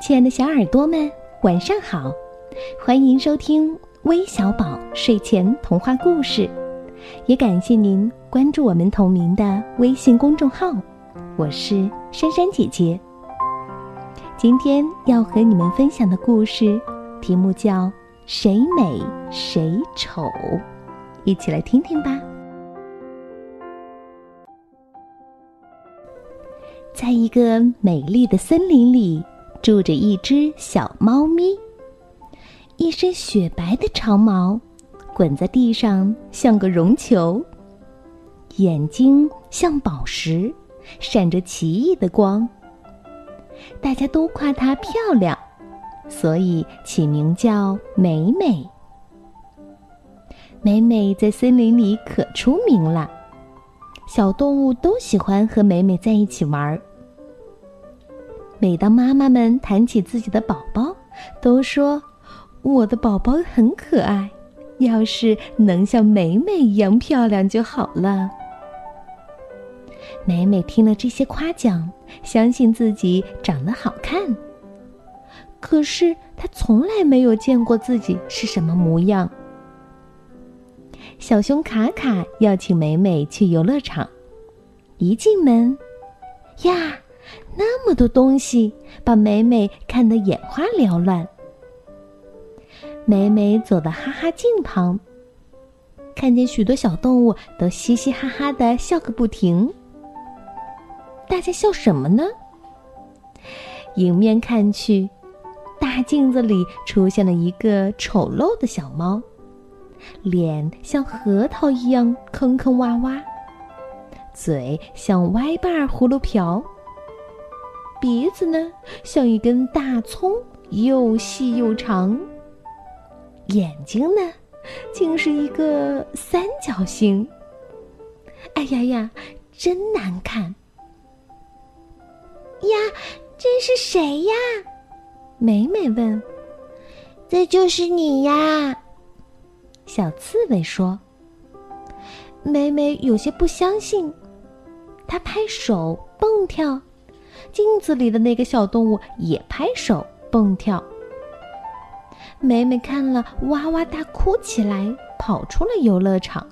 亲爱的小耳朵们，晚上好！欢迎收听微小宝睡前童话故事，也感谢您关注我们同名的微信公众号。我是珊珊姐姐。今天要和你们分享的故事题目叫《谁美谁丑》，一起来听听吧。在一个美丽的森林里。住着一只小猫咪，一身雪白的长毛，滚在地上像个绒球，眼睛像宝石，闪着奇异的光。大家都夸它漂亮，所以起名叫美美。美美在森林里可出名了，小动物都喜欢和美美在一起玩儿。每当妈妈们谈起自己的宝宝，都说：“我的宝宝很可爱，要是能像美美一样漂亮就好了。”美美听了这些夸奖，相信自己长得好看。可是她从来没有见过自己是什么模样。小熊卡卡邀请美美去游乐场，一进门，呀！那么多东西，把美美看得眼花缭乱。美美走到哈哈镜旁，看见许多小动物都嘻嘻哈哈的笑个不停。大家笑什么呢？迎面看去，大镜子里出现了一个丑陋的小猫，脸像核桃一样坑坑洼洼，嘴像歪把葫芦瓢。鼻子呢，像一根大葱，又细又长。眼睛呢，竟是一个三角形。哎呀呀，真难看！呀，这是谁呀？美美问。这就是你呀，小刺猬说。美美有些不相信，她拍手蹦跳。镜子里的那个小动物也拍手蹦跳。美美看了，哇哇大哭起来，跑出了游乐场。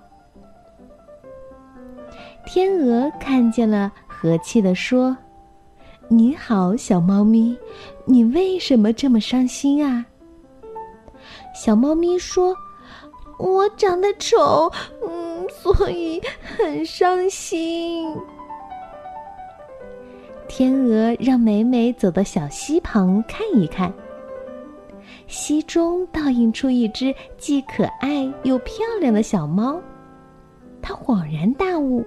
天鹅看见了，和气地说：“你好，小猫咪，你为什么这么伤心啊？”小猫咪说：“我长得丑，嗯，所以很伤心。”天鹅让美美走到小溪旁看一看。溪中倒映出一只既可爱又漂亮的小猫，它恍然大悟：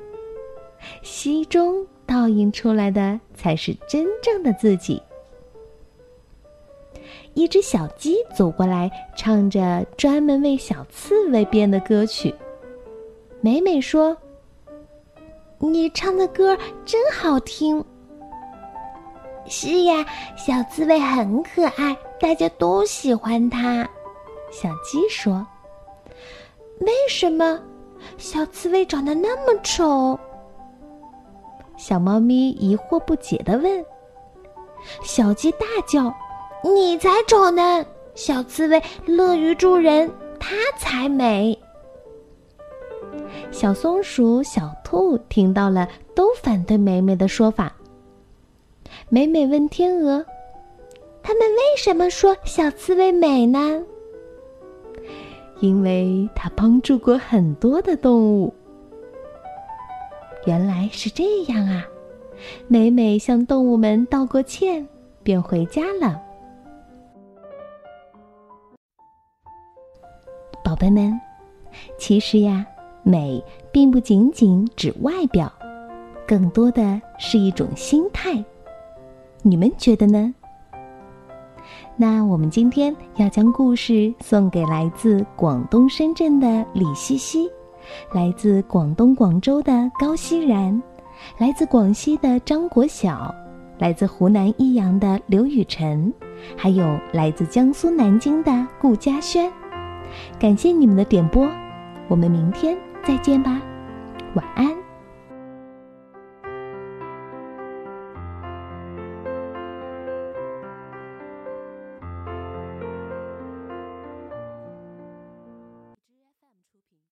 溪中倒映出来的才是真正的自己。一只小鸡走过来，唱着专门为小刺猬编的歌曲。美美说：“你唱的歌真好听。”是呀，小刺猬很可爱，大家都喜欢它。小鸡说：“为什么小刺猬长得那么丑？”小猫咪疑惑不解的问。小鸡大叫：“你才丑呢！小刺猬乐于助人，它才美。”小松鼠、小兔听到了，都反对美美的说法。美美问天鹅：“他们为什么说小刺猬美呢？”因为它帮助过很多的动物。原来是这样啊！美美向动物们道过歉，便回家了。宝贝们，其实呀，美并不仅仅指外表，更多的是一种心态。你们觉得呢？那我们今天要将故事送给来自广东深圳的李西西，来自广东广州的高熙然，来自广西的张国晓，来自湖南益阳的刘雨辰，还有来自江苏南京的顾嘉轩。感谢你们的点播，我们明天再见吧，晚安。